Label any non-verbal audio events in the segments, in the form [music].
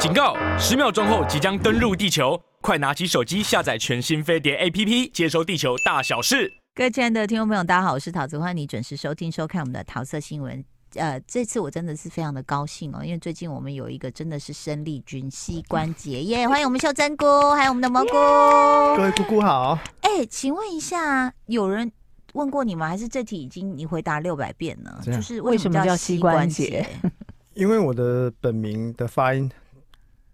警告！十秒钟后即将登陆地球，快拿起手机下载全新飞碟 APP，接收地球大小事。各位亲爱的听众朋友，大家好，我是桃子，欢迎你准时收听收看我们的桃色新闻。呃，这次我真的是非常的高兴哦，因为最近我们有一个真的是生力军膝关节耶，欢迎我们秀珍菇，还有我们的蘑菇。各位姑姑好。哎，请问一下，有人问过你吗？还是这题已经你回答六百遍了？就是为什么叫膝关节？[laughs] 因为我的本名的发音。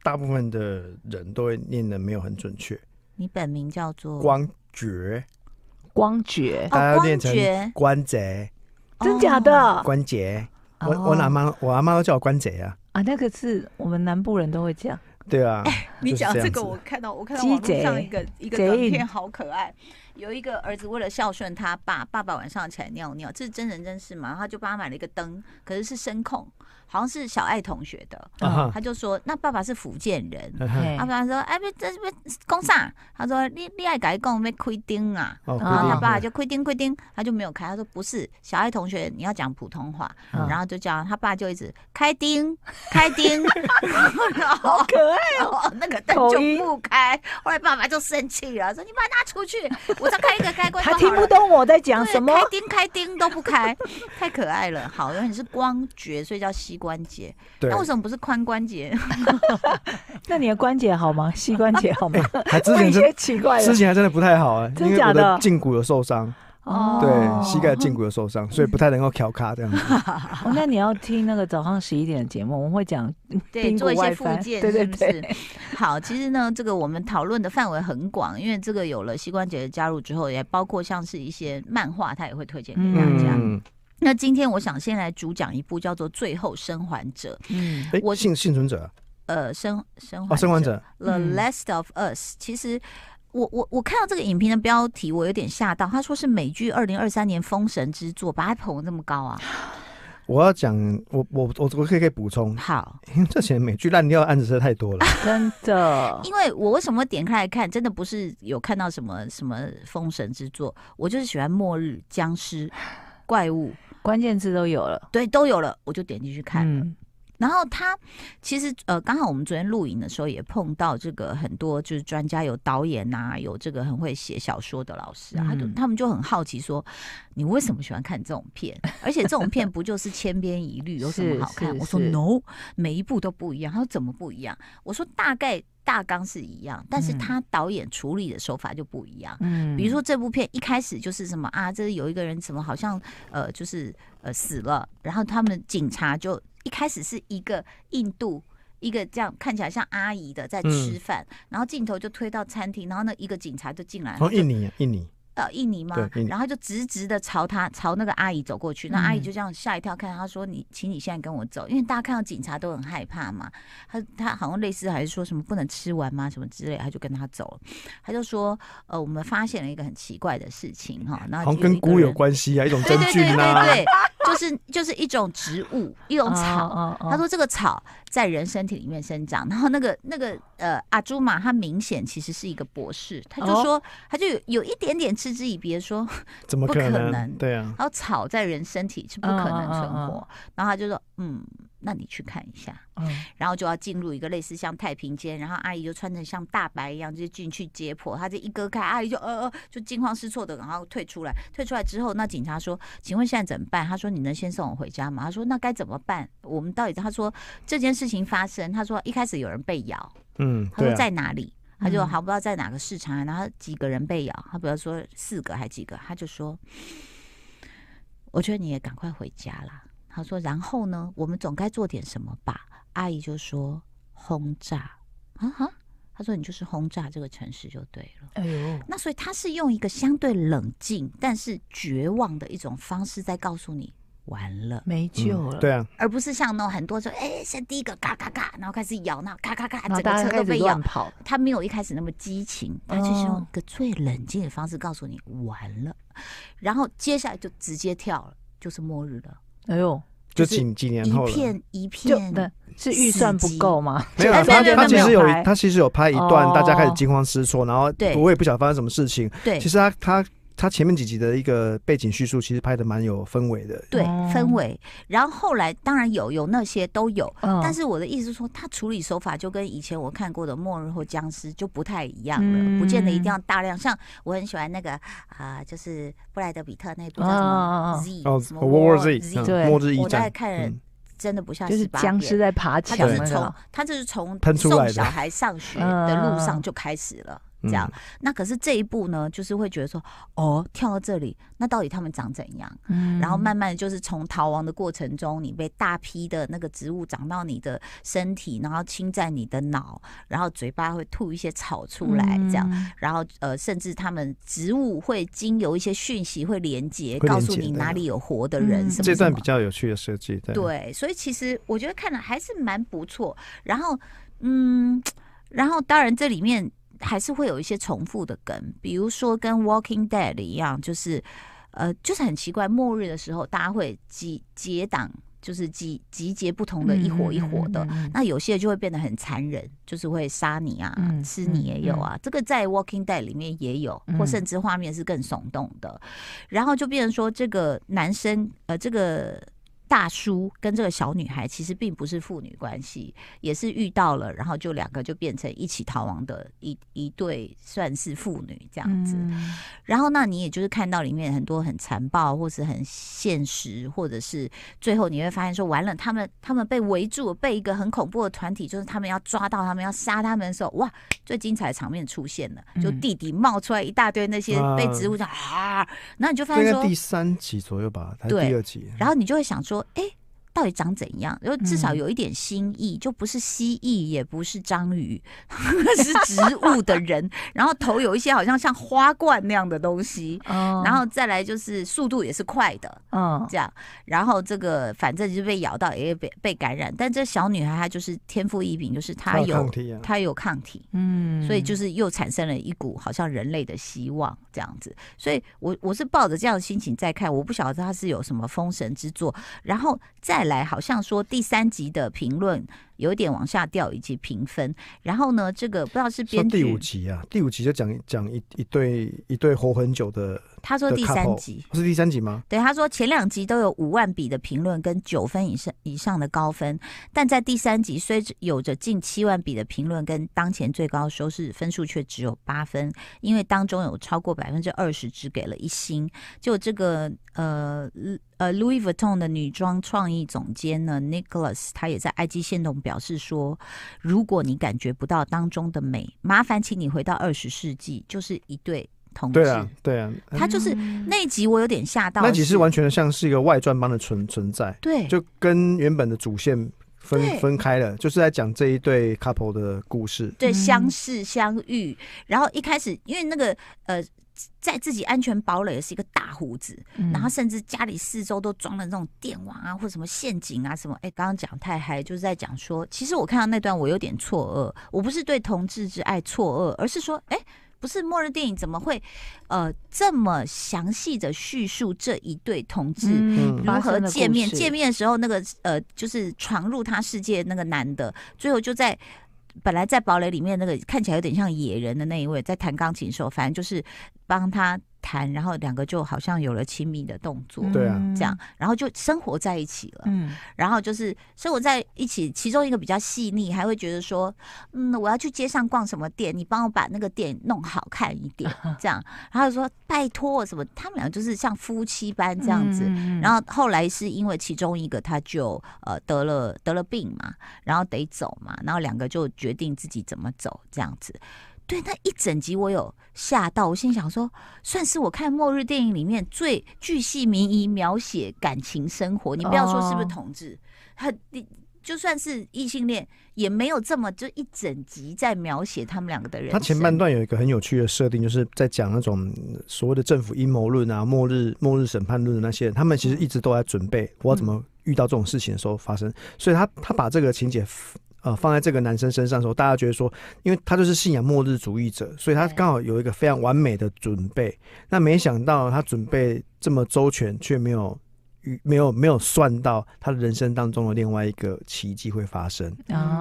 大部分的人都会念的没有很准确。你本名叫做光觉，光觉，大家要念成关节，真假的？关节，我我阿妈我阿妈都叫我关节啊。啊，那个是我们南部人都会讲。对啊，你讲这个，我看到我看到网络上一个一个短片，好可爱。有一个儿子为了孝顺他爸，爸爸晚上起来尿尿，这是真人真事嘛？他就帮他买了一个灯，可是是声控。好像是小爱同学的，他就说：“那爸爸是福建人。”他爸爸说：“哎，别这别讲啥？”他说：“你你爱改讲没开丁啊？”然后他爸爸就开丁开丁，他就没有开。他说：“不是，小爱同学，你要讲普通话。”然后就叫他爸就一直开丁开丁，好可爱哦，那个灯就不开。后来爸爸就生气了，说：“你把它拿出去，我再开一个开关。”他听不懂我在讲什么，开丁开丁都不开，太可爱了。好，因为你是光觉，所以叫膝。关节，那为什么不是髋关节？[laughs] 那你的关节好吗？[laughs] 膝关节好吗？还之前真奇怪，之前还真的不太好啊，真假的？因为我的胫骨有受伤哦，对，膝盖胫骨有受伤，所以不太能够调卡这样子。[laughs] 哦，那你要听那个早上十一点的节目，我们会讲对做一些附件，对对对。好，其实呢，这个我们讨论的范围很广，因为这个有了膝关节的加入之后，也包括像是一些漫画，他也会推荐给大家。那今天我想先来主讲一部叫做《最后生还者》。嗯，我幸幸存者。呃，生生哦，生还者。The Last of Us。其实我我我看到这个影评的标题，我有点吓到。他说是美剧二零二三年封神之作，把它捧得这么高啊！我要讲，我我我我可以可以补充。好，因为这些美剧烂掉的案子实在太多了，[laughs] 真的。因为我为什么会点开来看？真的不是有看到什么什么封神之作，我就是喜欢末日、僵尸、怪物。关键字都有了，对，都有了，我就点进去看了。嗯、然后他其实呃，刚好我们昨天录影的时候也碰到这个很多就是专家，有导演呐、啊，有这个很会写小说的老师啊，他就他们就很好奇说，你为什么喜欢看这种片？而且这种片不就是千篇一律，有什么好看？我说 no，每一部都不一样。他说怎么不一样？我说大概。大纲是一样，但是他导演处理的手法就不一样。嗯，比如说这部片一开始就是什么啊，这有一个人怎么好像呃，就是呃死了，然后他们警察就一开始是一个印度一个这样看起来像阿姨的在吃饭，嗯、然后镜头就推到餐厅，然后呢一个警察就进来，哦，印尼，印尼。呃，印尼吗？然后就直直的朝他朝那个阿姨走过去，那阿姨就这样吓一跳，看他说：“你，请你现在跟我走，因为大家看到警察都很害怕嘛。”他他好像类似还是说什么不能吃完吗？什么之类，他就跟他走了。他就说：“呃，我们发现了一个很奇怪的事情哈，然后跟菇有关系啊，一种真菌啊。”对对对对对。就是就是一种植物，一种草。Oh, oh, oh. 他说这个草在人身体里面生长，然后那个那个呃阿朱玛他明显其实是一个博士，他就说、oh. 他就有有一点点嗤之以鼻，说怎么可能？不可能对啊，然后草在人身体是不可能存活，oh, oh, oh, oh. 然后他就说嗯。那你去看一下，嗯，然后就要进入一个类似像太平间，然后阿姨就穿着像大白一样就进去解剖，他这一割开，阿姨就呃呃就惊慌失措的，然后退出来，退出来之后，那警察说，请问现在怎么办？他说你能先送我回家吗？他说那该怎么办？我们到底他说这件事情发生，他说一开始有人被咬，嗯，他说在哪里？他就还不知道在哪个市场，然后几个人被咬，他比如说四个还几个，他就说，我觉得你也赶快回家啦。他说：“然后呢，我们总该做点什么吧？”阿姨就说：“轰炸啊哈！”他说：“你就是轰炸这个城市就对了。”哎呦，那所以他是用一个相对冷静但是绝望的一种方式在告诉你：“完了，没救了。”对啊，而不是像那种很多说：“哎，先第一个嘎嘎嘎，然后开始咬，那咔咔咔，整个车都被咬跑。”他没有一开始那么激情，他就是用一个最冷静的方式告诉你：“完了。”然后接下来就直接跳了，就是末日了。哎呦，就几几年后了，一片一片的，是预算不够吗？没有，[laughs] 他他其实有他其实有拍一段，大家开始惊慌失措，然后我也不晓得发生什么事情。对，其实他他他前面几集的一个背景叙述，其实拍的蛮有氛围的。对，氛围。然后后来当然有有那些都有，但是我的意思是说，他处理手法就跟以前我看过的《末日》或《僵尸》就不太一样了，不见得一定要大量。像我很喜欢那个啊，就是布莱德比特那部叫什么 Z 什么 War Z，对，末日一战。我在看。真的不像是僵尸在爬墙，他就是从他就是从送小孩上学的路上就开始了。这样，那可是这一步呢，就是会觉得说，哦，跳到这里，那到底他们长怎样？嗯，然后慢慢就是从逃亡的过程中，你被大批的那个植物长到你的身体，然后侵占你的脑，然后嘴巴会吐一些草出来，这样，然后呃，甚至他们植物会经由一些讯息会连接，告诉你哪里有活的人什么什么。这段比较有趣的设计，对，所以其实我觉得看了还是蛮不错。然后，嗯，然后当然这里面。还是会有一些重复的梗，比如说跟《Walking Dead》一样，就是呃，就是很奇怪，末日的时候大家会集结党，就是集集结不同的一伙一伙的，那有些就会变得很残忍，就是会杀你啊，吃你也有啊。这个在《Walking Dead》里面也有，或甚至画面是更耸动的。然后就变成说，这个男生呃，这个。大叔跟这个小女孩其实并不是父女关系，也是遇到了，然后就两个就变成一起逃亡的一一对，算是父女这样子。然后那你也就是看到里面很多很残暴，或是很现实，或者是最后你会发现说，完了，他们他们被围住，被一个很恐怖的团体，就是他们要抓到他们，要杀他们的时候，哇，最精彩的场面出现了，就弟弟冒出来一大堆那些被植物这样啊，然后你就发现说，第三集左右吧，还是第二集，然后你就会想说。说哎，到底长怎样？就至少有一点新意，就不是蜥蜴，也不是章鱼，[laughs] 是植物的人。然后头有一些好像像花冠那样的东西。然后再来就是速度也是快的。嗯，这样。然后这个反正就是被咬到，也被被感染。但这小女孩她就是天赋异禀，就是她有她有抗体。嗯，所以就是又产生了一股好像人类的希望这样子。所以我我是抱着这样的心情在看，我不晓得她是有什么封神之作。然后再来，好像说第三集的评论有点往下掉，以及评分。然后呢，这个不知道是编剧。第五集啊，第五集就讲讲一一对一对活很久的。他说第三集是第三集吗？对，他说前两集都有五万笔的评论跟九分以上以上的高分，但在第三集虽有着近七万笔的评论跟当前最高收视分数却只有八分，因为当中有超过百分之二十只给了一星。就这个呃呃，Louis Vuitton 的女装创意总监呢，Nicholas，他也在 IG 线动表示说，如果你感觉不到当中的美，麻烦请你回到二十世纪，就是一对。同对啊，对啊，他就是那一集，我有点吓到。那集是完全的像是一个外传般的存存在，对，就跟原本的主线分分开了，就是在讲这一对 couple 的故事。对，相识相遇，然后一开始因为那个呃，在自己安全堡垒的是一个大胡子，然后甚至家里四周都装了那种电网啊，或者什么陷阱啊什么。哎，刚刚讲太嗨，就是在讲说，其实我看到那段我有点错愕，我不是对同志之爱错愕，而是说，哎。不是末日电影怎么会，呃，这么详细的叙述这一对同志如何见面？见面的时候，那个呃，就是闯入他世界那个男的，最后就在本来在堡垒里面那个看起来有点像野人的那一位，在弹钢琴的时候，反正就是帮他。谈，然后两个就好像有了亲密的动作，对啊，这样，然后就生活在一起了，嗯，然后就是生活在一起，其中一个比较细腻，还会觉得说，嗯，我要去街上逛什么店，你帮我把那个店弄好看一点，[laughs] 这样，然后说拜托什么，他们俩就是像夫妻般这样子，然后后来是因为其中一个他就呃得了得了病嘛，然后得走嘛，然后两个就决定自己怎么走这样子。对，那一整集我有吓到，我心想说，算是我看末日电影里面最巨细靡遗描写感情生活。你不要说是不是同志，他就算是异性恋，也没有这么就一整集在描写他们两个的人。他前半段有一个很有趣的设定，就是在讲那种所谓的政府阴谋论啊、末日末日审判论的那些人，他们其实一直都在准备我要怎么遇到这种事情的时候发生。所以他他把这个情节。呃，放在这个男生身上的时候，大家觉得说，因为他就是信仰末日主义者，所以他刚好有一个非常完美的准备。那没想到他准备这么周全，却没有没有没有算到他人生当中的另外一个奇迹会发生。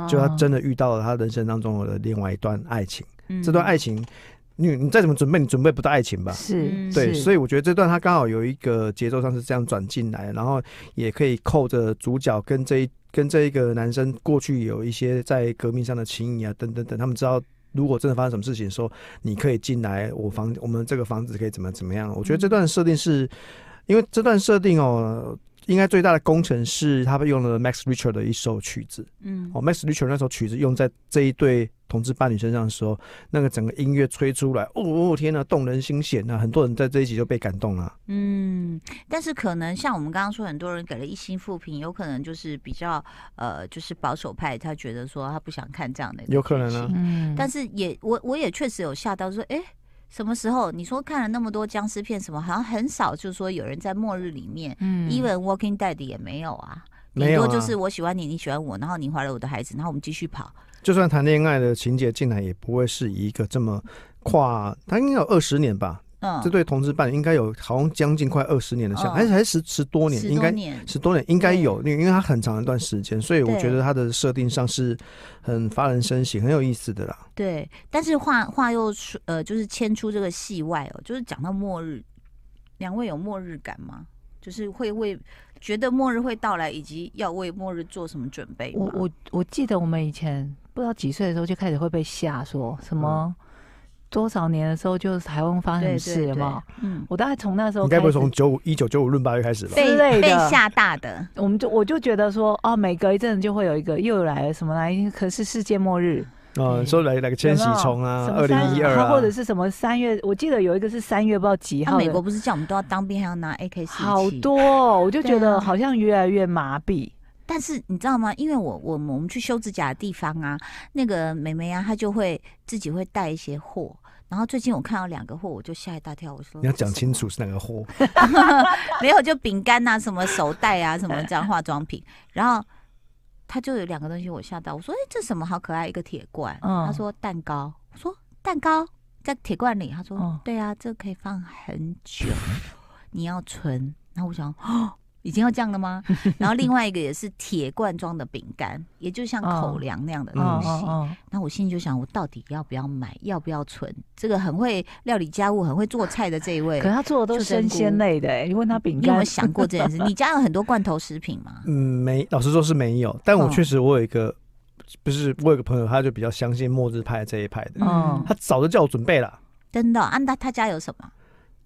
就他真的遇到了他人生当中的另外一段爱情。这段爱情你你再怎么准备，你准备不到爱情吧？是，对，所以我觉得这段他刚好有一个节奏上是这样转进来，然后也可以扣着主角跟这一跟这一个男生过去有一些在革命上的情谊啊，等等等，他们知道如果真的发生什么事情的时候，你可以进来我房，我们这个房子可以怎么怎么样？我觉得这段设定是因为这段设定哦。应该最大的功臣是他们用了 Max Richard 的一首曲子，嗯，哦，Max Richard 那首曲子用在这一对同志伴侣身上的时候，那个整个音乐吹出来，哦天呐，动人心弦啊！很多人在这一集就被感动了。嗯，但是可能像我们刚刚说，很多人给了一星复评，有可能就是比较呃，就是保守派，他觉得说他不想看这样的，有可能啊。嗯，但是也我我也确实有吓到说，哎。什么时候你说看了那么多僵尸片，什么好像很少，就是说有人在末日里面，嗯，even Walking Dead 也没有啊，顶多就是我喜欢你，你喜欢我，然后你怀了我的孩子，然后我们继续跑。就算谈恋爱的情节进来，也不会是一个这么跨，他应该有二十年吧。嗯，这对同志伴侣应该有好像将近快二十年的相，还是还十十多年，应该十多年应该有，因为因为他很长一段时间，所以我觉得他的设定上是很发人深省，很有意思的啦。对，但是话话又说，呃，就是牵出这个戏外哦，就是讲到末日，两位有末日感吗？就是会为觉得末日会到来，以及要为末日做什么准备？我我我记得我们以前不知道几岁的时候就开始会被吓说什么。多少年的时候，就是台湾发生什么事嘛？嗯，我大概从那时候，应该不会从九五一九九五闰八月开始吧？被被吓大的，我们就我就觉得说，哦，每隔一阵就会有一个又来了什么来，可是世界末日，嗯，说来来个千禧虫啊，二零一二啊，或者是什么三月，我记得有一个是三月不知道几号。美国不是叫我们都要当兵，还要拿 AK 四，好多，我就觉得好像越来越麻痹。但是你知道吗？因为我我我们去修指甲的地方啊，那个美眉啊，她就会自己会带一些货。然后最近我看到两个货，我就吓一大跳。我说你要讲清楚是哪个货，[laughs] 没有就饼干啊，什么手袋啊，什么这样化妆品。然后他就有两个东西，我吓到。我说：“哎，这什么好可爱，一个铁罐。”他说：“蛋糕。”我说：“蛋糕在铁罐里。”他说：“对啊，这可以放很久，[laughs] 你要存。”然后我想，哦。已经要这样了吗？[laughs] 然后另外一个也是铁罐装的饼干，也就像口粮那样的东西。那我心里就想，我到底要不要买？要不要存？这个很会料理家务、很会做菜的这一位，可他做的都是生鲜类的。你问他饼干，你有没有想过这件事？[laughs] 你家有很多罐头食品吗？嗯，没，老实说是没有。但我确实，我有一个，不是我有个朋友，他就比较相信末日派这一派的。嗯，他早就叫我准备了。真的？安达他家有什么？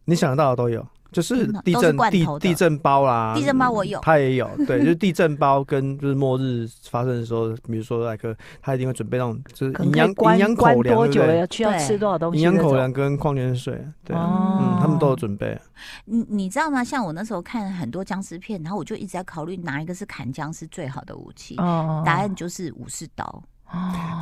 你想得到的都有。就是地震地地震包啦，地震包我有，他也有，对，就是地震包跟就是末日发生的时候，比如说那个他一定会准备那种就是营养营养口粮，多久了需要吃多少东西？营养口粮跟矿泉水，对，嗯，他们都有准备。你你知道吗？像我那时候看很多僵尸片，然后我就一直在考虑哪一个是砍僵尸最好的武器，答案就是武士刀。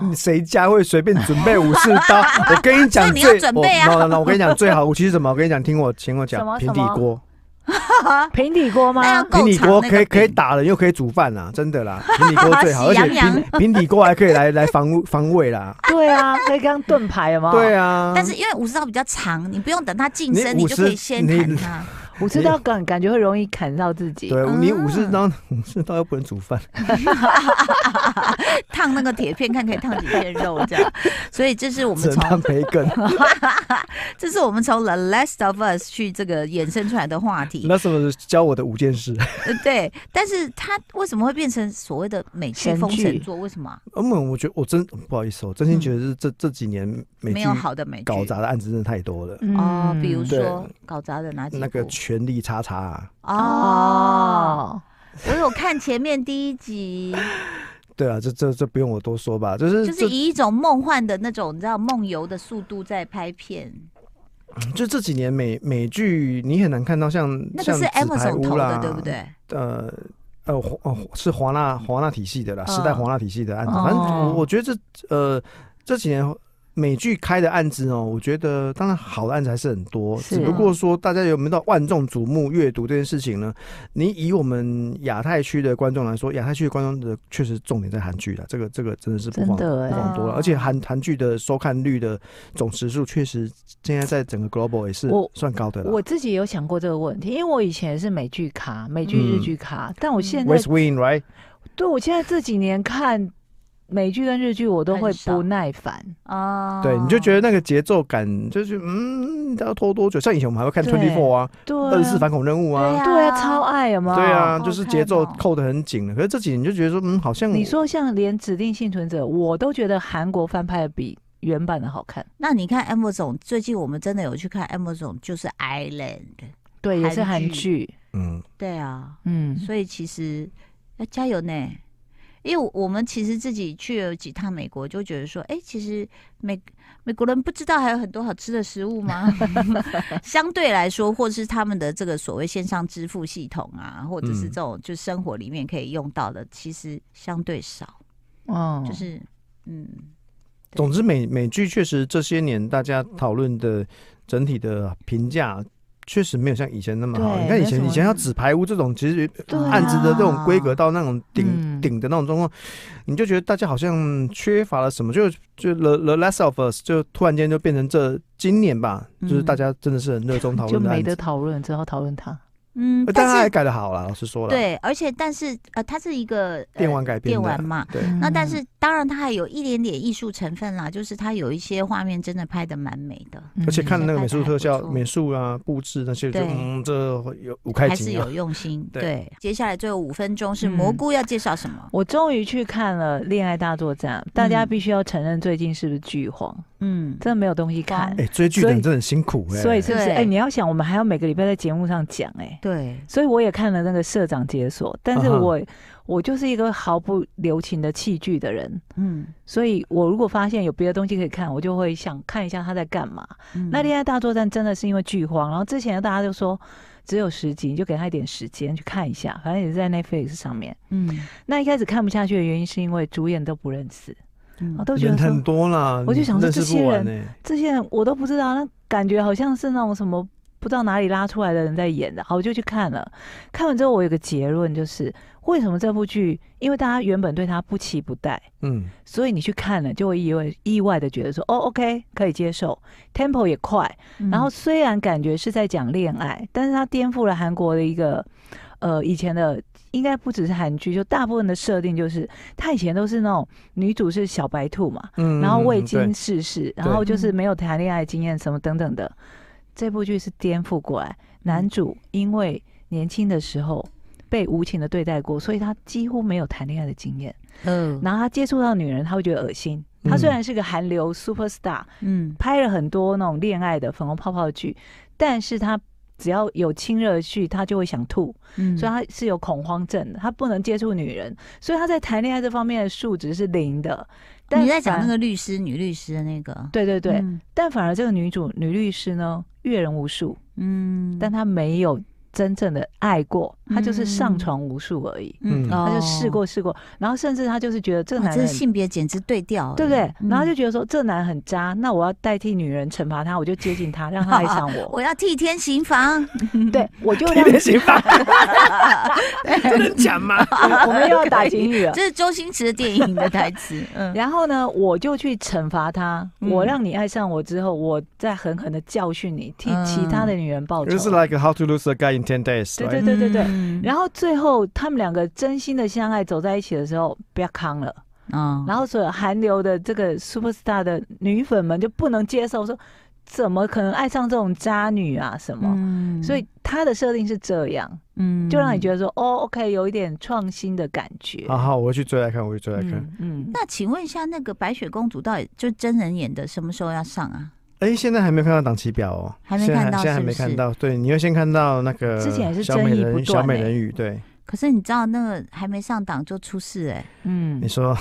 你谁家会随便准备武士刀？[laughs] 我跟你讲，你要准备啊！那我跟你讲，最好武器是什么？我跟你讲，听我听我讲，平底锅。[laughs] 平底锅吗？平底锅可以可以打人，又可以煮饭啊，真的啦！平底锅最好，[laughs] 而且平平底锅还可以来来防防卫啦。对啊，可以当盾牌了吗？对啊。但是因为武士刀比较长，你不用等它近身，你就可以先砍它。武士刀感感觉会容易砍到自己。对，你武士刀武士刀又不能煮饭，[laughs] 烫那个铁片看可以烫几片肉这样。所以这是我们从培根，[laughs] 这是我们从 The Last of Us 去这个衍生出来的话题。那什么教我的五件事？对，但是他为什么会变成所谓的美剧封神作？为什么？嗯，我觉得我真不好意思，我真心觉得是这这几年美没有好的美剧搞砸的案子真的太多了。哦，比如说搞砸的哪几那个。权力叉叉啊！哦，我有看前面第一集。[laughs] 对啊，这这这不用我多说吧，就是就是以一种梦幻的那种，你知道梦游的速度在拍片。就这几年美美剧，你很难看到像那个是 Amazon 投的，对不对？呃呃，哦是华纳华纳体系的啦，时代华纳体系的案子。反正我我觉得这呃这几年。美剧开的案子哦，我觉得当然好的案子还是很多，啊、只不过说大家有没有到万众瞩目阅读这件事情呢？你以我们亚太区的观众来说，亚太区的观众的确实重点在韩剧了，这个这个真的是不遑不遑多了，而且韩韩剧的收看率的总时数确实现在在整个 global 也是算高的了。我自己有想过这个问题，因为我以前是美剧卡，美剧日剧卡，嗯、但我现在 West Wing right？对，我现在这几年看。美剧跟日剧我都会不耐烦啊。对，你就觉得那个节奏感就是嗯，要拖多久？像以前我们还会看 Twenty Four 啊，对，二十四反恐任务啊，对啊，超爱有吗？对啊，就是节奏扣的很紧。可是这几年就觉得说，嗯，好像你说像连指定幸存者，我都觉得韩国翻拍的比原版的好看。那你看 Amazon 最近我们真的有去看 Amazon，就是 Island，对，也是韩剧。嗯，对啊，嗯，所以其实要加油呢。因为我们其实自己去了几趟美国，就觉得说，哎，其实美美国人不知道还有很多好吃的食物吗？[laughs] 相对来说，或者是他们的这个所谓线上支付系统啊，或者是这种就生活里面可以用到的，嗯、其实相对少。哦，就是嗯，总之美美剧确实这些年大家讨论的整体的评价。确实没有像以前那么好。你看以前，以前要纸牌屋这种，其实案子的这种规格到那种顶顶的那种状况，你就觉得大家好像缺乏了什么，就就 The The Last of Us 就突然间就变成这今年吧，就是大家真的是很热衷讨论，就没得讨论，只好讨论它。嗯，但他还改的好了，老实说了。对，而且但是呃，它是一个电玩改编电玩嘛，对。那但是当然它还有一点点艺术成分啦，就是它有一些画面真的拍的蛮美的，而且看那个美术特效、美术啊、布置那些，就嗯，这有五开还是有用心。[laughs] 对，接下来最后五分钟是蘑菇要介绍什么？我终于去看了《恋爱大作战》，大家必须要承认，最近是不是剧荒？嗯，真的没有东西看。哎，追剧的人真的很辛苦哎。所以是不是？哎，你要想，我们还要每个礼拜在节目上讲哎。对。所以我也看了那个社长解锁，但是我我就是一个毫不留情的器具的人。嗯。所以我如果发现有别的东西可以看，我就会想看一下他在干嘛。那《恋爱大作战》真的是因为剧荒，然后之前大家就说只有十集，你就给他一点时间去看一下，反正也是在 Netflix 上面。嗯。那一开始看不下去的原因是因为主演都不认识。我都觉得很多了，我就想说这些人，这些人我都不知道，那感觉好像是那种什么不知道哪里拉出来的人在演的，好，我就去看了。看完之后，我有个结论，就是为什么这部剧，因为大家原本对他不期不待，嗯，所以你去看了就会意外意外的觉得说，哦，OK，可以接受，Tempo 也快，然后虽然感觉是在讲恋爱，但是他颠覆了韩国的一个呃以前的。应该不只是韩剧，就大部分的设定就是，他以前都是那种女主是小白兔嘛，嗯，然后未经世事，然后就是没有谈恋爱经验什么等等的。这部剧是颠覆过来，男主因为年轻的时候被无情的对待过，所以他几乎没有谈恋爱的经验。嗯，然后他接触到女人，他会觉得恶心。他虽然是个韩流 super star，嗯，拍了很多那种恋爱的粉红泡泡剧，但是他。只要有亲热剧，他就会想吐，嗯，所以他是有恐慌症的，他不能接触女人，所以他在谈恋爱这方面的数值是零的。但你在讲那个律师、女律师的那个，对对对，嗯、但反而这个女主女律师呢，阅人无数，嗯，但她没有。真正的爱过，他就是上床无数而已。嗯，他就试过试过，然后甚至他就是觉得这个男人性别简直对调，对不对？然后就觉得说这男人很渣，那我要代替女人惩罚他，我就接近他，让他爱上我。[laughs] 我要替天行房，对，我就替天行房。[laughs] 真的讲吗？我们又要打警语了。这是周星驰的电影的台词。嗯，然后呢，我就去惩罚他，我让你爱上我之后，我再狠狠的教训你，替其他的女人报仇。就是 like how to lose a guy in ten days，对对对对对，嗯、然后最后他们两个真心的相爱走在一起的时候，不要康了，嗯，然后所有韩流的这个 super star 的女粉们就不能接受，说怎么可能爱上这种渣女啊什么？嗯、所以他的设定是这样，嗯，就让你觉得说哦，OK，有一点创新的感觉。好好，我去追来看，我去追来看。嗯，嗯那请问一下，那个白雪公主到底就真人演的，什么时候要上啊？哎，现在还没看到档期表哦，还没看到，现在还没看到。对，你要先看到那个之前还是小美人小美人鱼，对。可是你知道那个还没上档就出事哎，嗯，你说。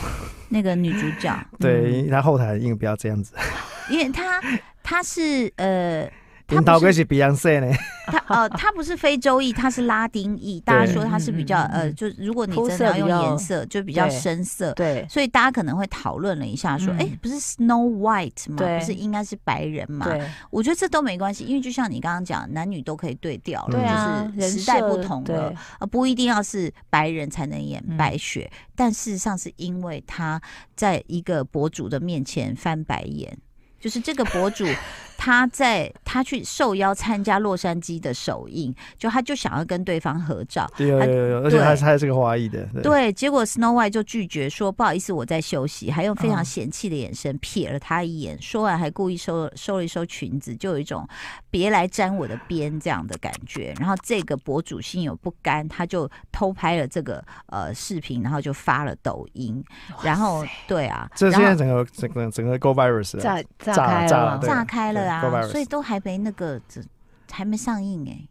那个女主角，对，她后台硬不要这样子，[laughs] 因为她她是呃。他导歌是 Beyonce 呢？他呃，他不是非洲裔，他是拉丁裔。大家说他是比较呃，就如果你真的要用颜色，就比较深色。对，所以大家可能会讨论了一下，说，哎，不是 Snow White 吗？不是应该是白人吗？对，我觉得这都没关系，因为就像你刚刚讲，男女都可以对调了，就是时代不同了，呃，不一定要是白人才能演白雪。但事实上是因为他在一个博主的面前翻白眼。就是这个博主 [laughs] 他在他去受邀参加洛杉矶的首映，就他就想要跟对方合照，有有有，而且他还是个华裔的，对，对，结果 Snow White 就拒绝说不好意思，我在休息，还用非常嫌弃的眼神瞥了他一眼，说完还故意收收了一收裙子，就有一种别来沾我的边这样的感觉。然后这个博主心有不甘，他就偷拍了这个呃视频，然后就发了抖音，然后对啊，这现在整个整个整个 Go Virus 炸炸开了，炸开了啊，所以都还没那个，还没上映哎。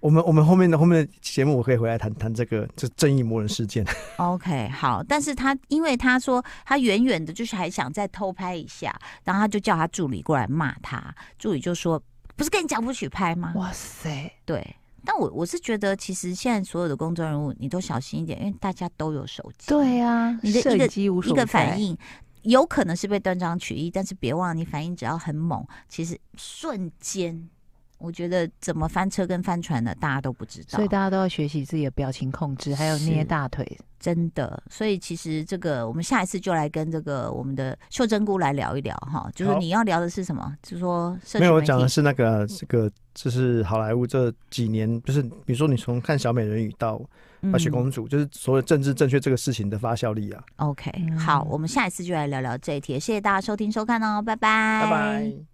我们我们后面的后面的节目，我可以回来谈谈这个这正义魔人事件。[laughs] OK，好，但是他因为他说他远远的，就是还想再偷拍一下，然后他就叫他助理过来骂他，助理就说：“不是跟你讲不许拍吗？”哇塞，对，但我我是觉得其实现在所有的公众人物你都小心一点，因为大家都有手机。对啊，你的一个一个反应有可能是被断章取义，但是别忘了你反应只要很猛，其实瞬间。我觉得怎么翻车跟翻船的，大家都不知道，所以大家都要学习自己的表情控制，还有捏大腿，真的。所以其实这个，我们下一次就来跟这个我们的秀珍姑来聊一聊哈，就是你要聊的是什么？就是说，没有，我讲的是那个这个，就是好莱坞这几年，就是比如说你从看小美人鱼到白雪公主，嗯、就是所有政治正确这个事情的发酵力啊。OK，好，我们下一次就来聊聊这一题。谢谢大家收听收看哦，拜拜，拜拜。